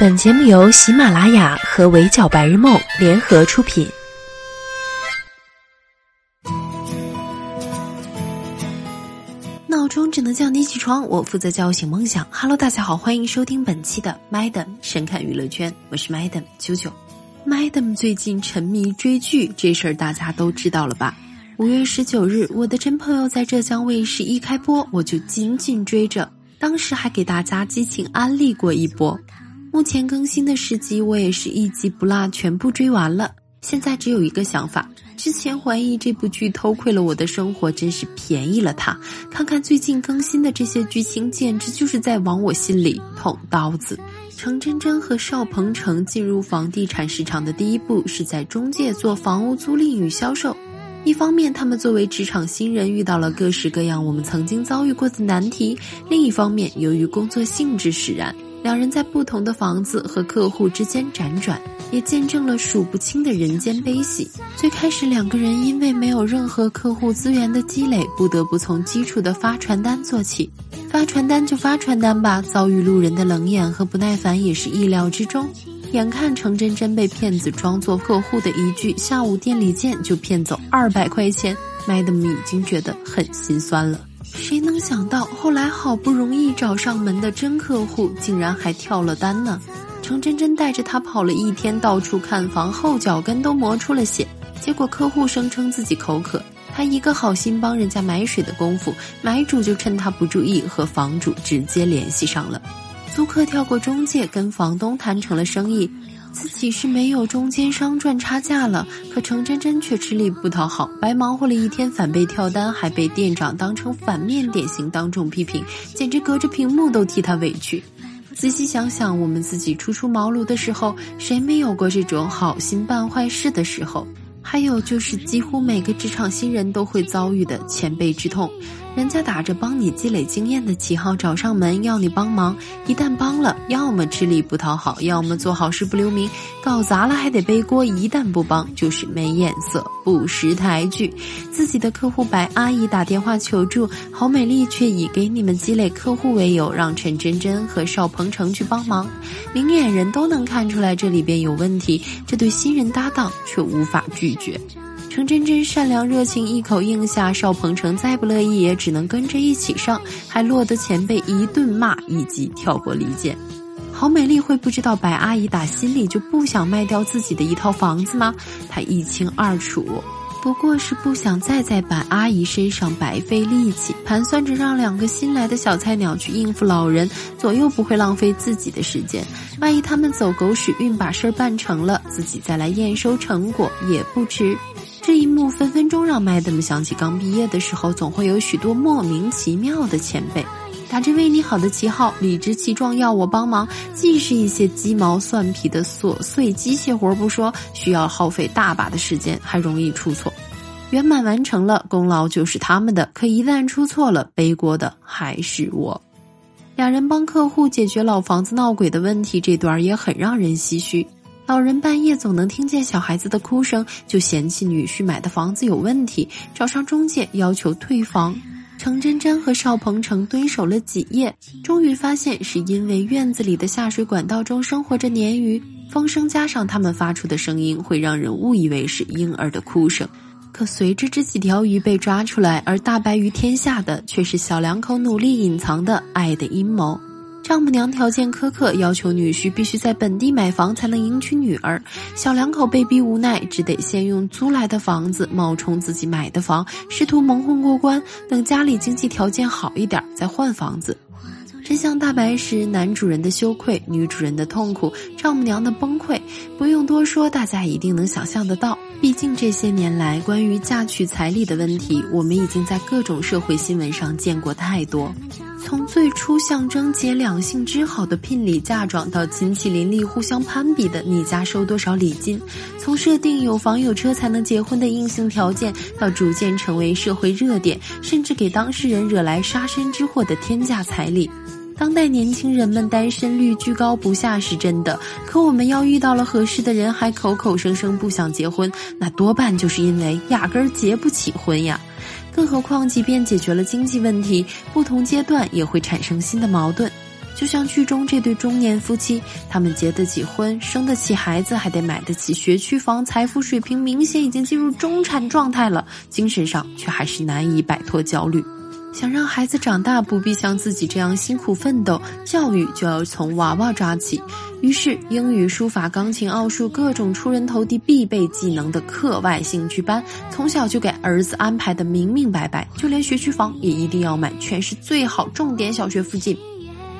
本节目由喜马拉雅和围剿白日梦联合出品。闹钟只能叫你起床，我负责叫醒梦想。Hello，大家好，欢迎收听本期的 Madam 神侃娱乐圈，我是 Madam 九九。Madam 最近沉迷追剧，这事儿大家都知道了吧？五月十九日，我的真朋友在浙江卫视一开播，我就紧紧追着，当时还给大家激情安利过一波。目前更新的十集，我也是一集不落全部追完了。现在只有一个想法：之前怀疑这部剧偷窥了我的生活，真是便宜了他。看看最近更新的这些剧情，简直就是在往我心里捅刀子。程真真和邵鹏程进入房地产市场的第一步，是在中介做房屋租赁与销售。一方面，他们作为职场新人，遇到了各式各样我们曾经遭遇过的难题；另一方面，由于工作性质使然。两人在不同的房子和客户之间辗转，也见证了数不清的人间悲喜。最开始，两个人因为没有任何客户资源的积累，不得不从基础的发传单做起。发传单就发传单吧，遭遇路人的冷眼和不耐烦也是意料之中。眼看程真真被骗子装作客户的一句“下午店里见”就骗走二百块钱，Madam 已经觉得很心酸了。谁能想到，后来好不容易找上门的真客户，竟然还跳了单呢？程真真带着他跑了一天，到处看房，后脚跟都磨出了血。结果客户声称自己口渴，他一个好心帮人家买水的功夫，买主就趁他不注意和房主直接联系上了。租客跳过中介，跟房东谈成了生意。自己是没有中间商赚差价了，可程真真却吃力不讨好，白忙活了一天，反被跳单，还被店长当成反面典型当众批评，简直隔着屏幕都替他委屈。仔细想想，我们自己初出茅庐的时候，谁没有过这种好心办坏事的时候？还有就是，几乎每个职场新人都会遭遇的前辈之痛。人家打着帮你积累经验的旗号找上门要你帮忙，一旦帮了，要么吃力不讨好，要么做好事不留名，搞砸了还得背锅。一旦不帮，就是没眼色，不识抬举。自己的客户白阿姨打电话求助，郝美丽却以给你们积累客户为由，让陈真真和邵鹏程去帮忙。明眼人都能看出来这里边有问题，这对新人搭档却无法拒绝。程真真善良热情，一口应下。邵鹏程再不乐意，也只能跟着一起上，还落得前辈一顿骂，以及跳过离间。郝美丽会不知道白阿姨打心里就不想卖掉自己的一套房子吗？她一清二楚，不过是不想再在白阿姨身上白费力气，盘算着让两个新来的小菜鸟去应付老人，左右不会浪费自己的时间。万一他们走狗屎运把事儿办成了，自己再来验收成果也不迟。这一幕分分钟让麦德姆想起刚毕业的时候，总会有许多莫名其妙的前辈，打着为你好的旗号，理直气壮要我帮忙，既是一些鸡毛蒜皮的琐碎机械活不说，需要耗费大把的时间，还容易出错。圆满完成了，功劳就是他们的，可一旦出错了，背锅的还是我。两人帮客户解决老房子闹鬼的问题，这段也很让人唏嘘。老人半夜总能听见小孩子的哭声，就嫌弃女婿买的房子有问题，找上中介要求退房。程真真和邵鹏程蹲守了几夜，终于发现是因为院子里的下水管道中生活着鲶鱼，风声加上他们发出的声音，会让人误以为是婴儿的哭声。可随着这几条鱼被抓出来，而大白于天下的却是小两口努力隐藏的爱的阴谋。丈母娘条件苛刻，要求女婿必须在本地买房才能迎娶女儿。小两口被逼无奈，只得先用租来的房子冒充自己买的房，试图蒙混过关。等家里经济条件好一点，再换房子。真相大白时，男主人的羞愧，女主人的痛苦，丈母娘的崩溃，不用多说，大家一定能想象得到。毕竟这些年来，关于嫁娶彩礼的问题，我们已经在各种社会新闻上见过太多。从最初象征结两性之好的聘礼嫁妆，到亲戚邻里互相攀比的你家收多少礼金；从设定有房有车才能结婚的硬性条件，到逐渐成为社会热点，甚至给当事人惹来杀身之祸的天价彩礼。当代年轻人们单身率居高不下是真的，可我们要遇到了合适的人还口口声声不想结婚，那多半就是因为压根儿结不起婚呀。更何况，即便解决了经济问题，不同阶段也会产生新的矛盾。就像剧中这对中年夫妻，他们结得起婚，生得起孩子，还得买得起学区房，财富水平明显已经进入中产状态了，精神上却还是难以摆脱焦虑。想让孩子长大不必像自己这样辛苦奋斗，教育就要从娃娃抓起。于是，英语、书法、钢琴、奥数各种出人头地必备技能的课外兴趣班，从小就给儿子安排的明明白白。就连学区房也一定要买全市最好重点小学附近。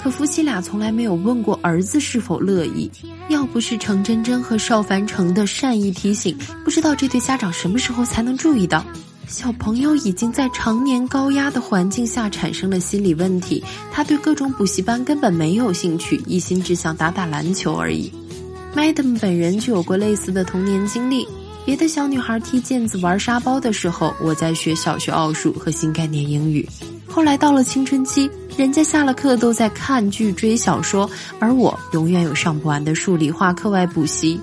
可夫妻俩从来没有问过儿子是否乐意。要不是程真真和邵凡成的善意提醒，不知道这对家长什么时候才能注意到。小朋友已经在常年高压的环境下产生了心理问题，他对各种补习班根本没有兴趣，一心只想打打篮球而已。Madam 本人就有过类似的童年经历。别的小女孩踢毽子、玩沙包的时候，我在学小学奥数和新概念英语。后来到了青春期，人家下了课都在看剧、追小说，而我永远有上不完的数理化课外补习。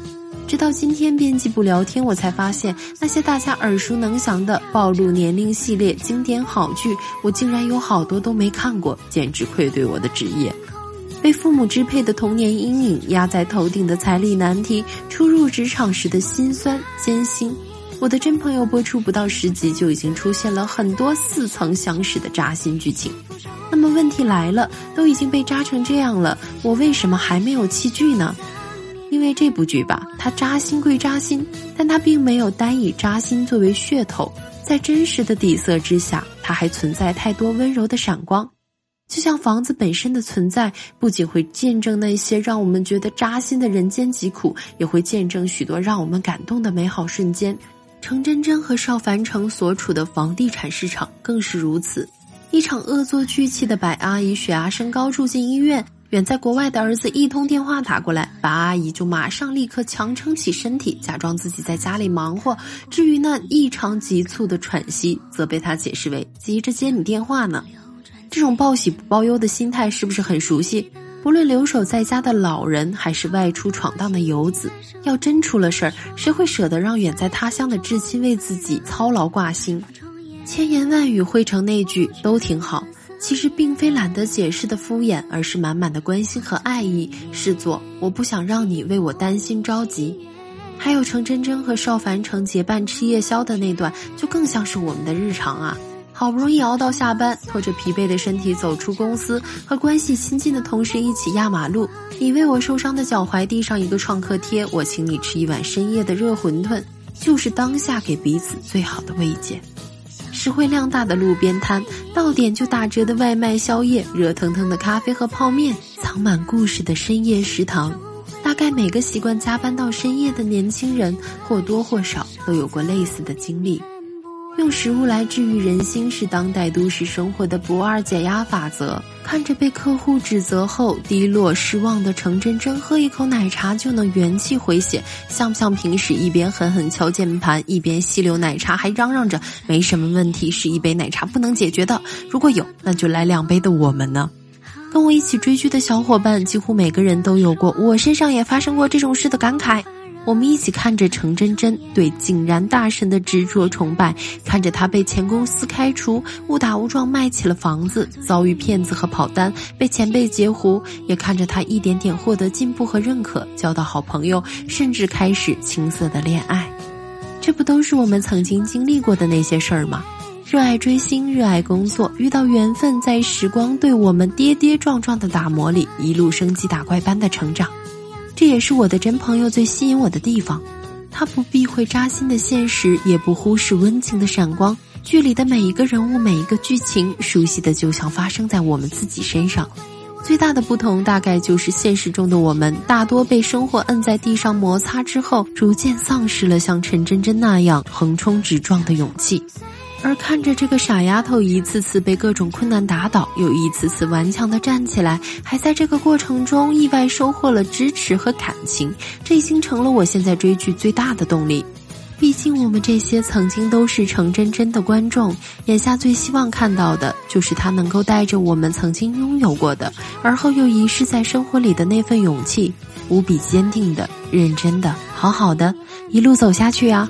直到今天编辑部聊天，我才发现那些大家耳熟能详的暴露年龄系列经典好剧，我竟然有好多都没看过，简直愧对我的职业。被父母支配的童年阴影，压在头顶的彩礼难题，初入职场时的辛酸艰辛。我的真朋友播出不到十集，就已经出现了很多似曾相识的扎心剧情。那么问题来了，都已经被扎成这样了，我为什么还没有弃剧呢？因为这部剧吧，它扎心归扎心，但它并没有单以扎心作为噱头，在真实的底色之下，它还存在太多温柔的闪光。就像房子本身的存在，不仅会见证那些让我们觉得扎心的人间疾苦，也会见证许多让我们感动的美好瞬间。程真真和邵凡成所处的房地产市场更是如此。一场恶作剧气的白阿姨血压升高住进医院。远在国外的儿子一通电话打过来，白阿姨就马上立刻强撑起身体，假装自己在家里忙活。至于那异常急促的喘息，则被他解释为急着接你电话呢。这种报喜不报忧的心态是不是很熟悉？不论留守在家的老人，还是外出闯荡的游子，要真出了事儿，谁会舍得让远在他乡的至亲为自己操劳挂心？千言万语汇成那句都挺好。其实并非懒得解释的敷衍，而是满满的关心和爱意。视作我不想让你为我担心着急。还有程真真和邵凡成结伴吃夜宵的那段，就更像是我们的日常啊！好不容易熬到下班，拖着疲惫的身体走出公司，和关系亲近的同事一起压马路。你为我受伤的脚踝递上一个创可贴，我请你吃一碗深夜的热馄饨，就是当下给彼此最好的慰藉。实惠量大的路边摊，到点就打折的外卖宵夜，热腾腾的咖啡和泡面，藏满故事的深夜食堂。大概每个习惯加班到深夜的年轻人，或多或少都有过类似的经历。用食物来治愈人心是当代都市生活的不二解压法则。看着被客户指责后低落失望的程真真，喝一口奶茶就能元气回血，像不像平时一边狠狠敲键盘，一边吸溜奶茶，还嚷嚷着没什么问题，是一杯奶茶不能解决的？如果有，那就来两杯的我们呢？跟我一起追剧的小伙伴，几乎每个人都有过，我身上也发生过这种事的感慨。我们一起看着程真真对井然大神的执着崇拜，看着他被前公司开除，误打误撞卖起了房子，遭遇骗子和跑单，被前辈截胡，也看着他一点点获得进步和认可，交到好朋友，甚至开始青涩的恋爱。这不都是我们曾经经历过的那些事儿吗？热爱追星，热爱工作，遇到缘分，在时光对我们跌跌撞撞的打磨里，一路升级打怪般的成长。这也是我的真朋友最吸引我的地方，他不避讳扎心的现实，也不忽视温情的闪光。剧里的每一个人物，每一个剧情，熟悉的就像发生在我们自己身上。最大的不同，大概就是现实中的我们，大多被生活摁在地上摩擦之后，逐渐丧失了像陈真真那样横冲直撞的勇气。而看着这个傻丫头一次次被各种困难打倒，又一次次顽强地站起来，还在这个过程中意外收获了支持和感情，这已经成了我现在追剧最大的动力。毕竟我们这些曾经都是程真真的观众，眼下最希望看到的就是她能够带着我们曾经拥有过的，而后又遗失在生活里的那份勇气，无比坚定的、认真的、好好的一路走下去啊！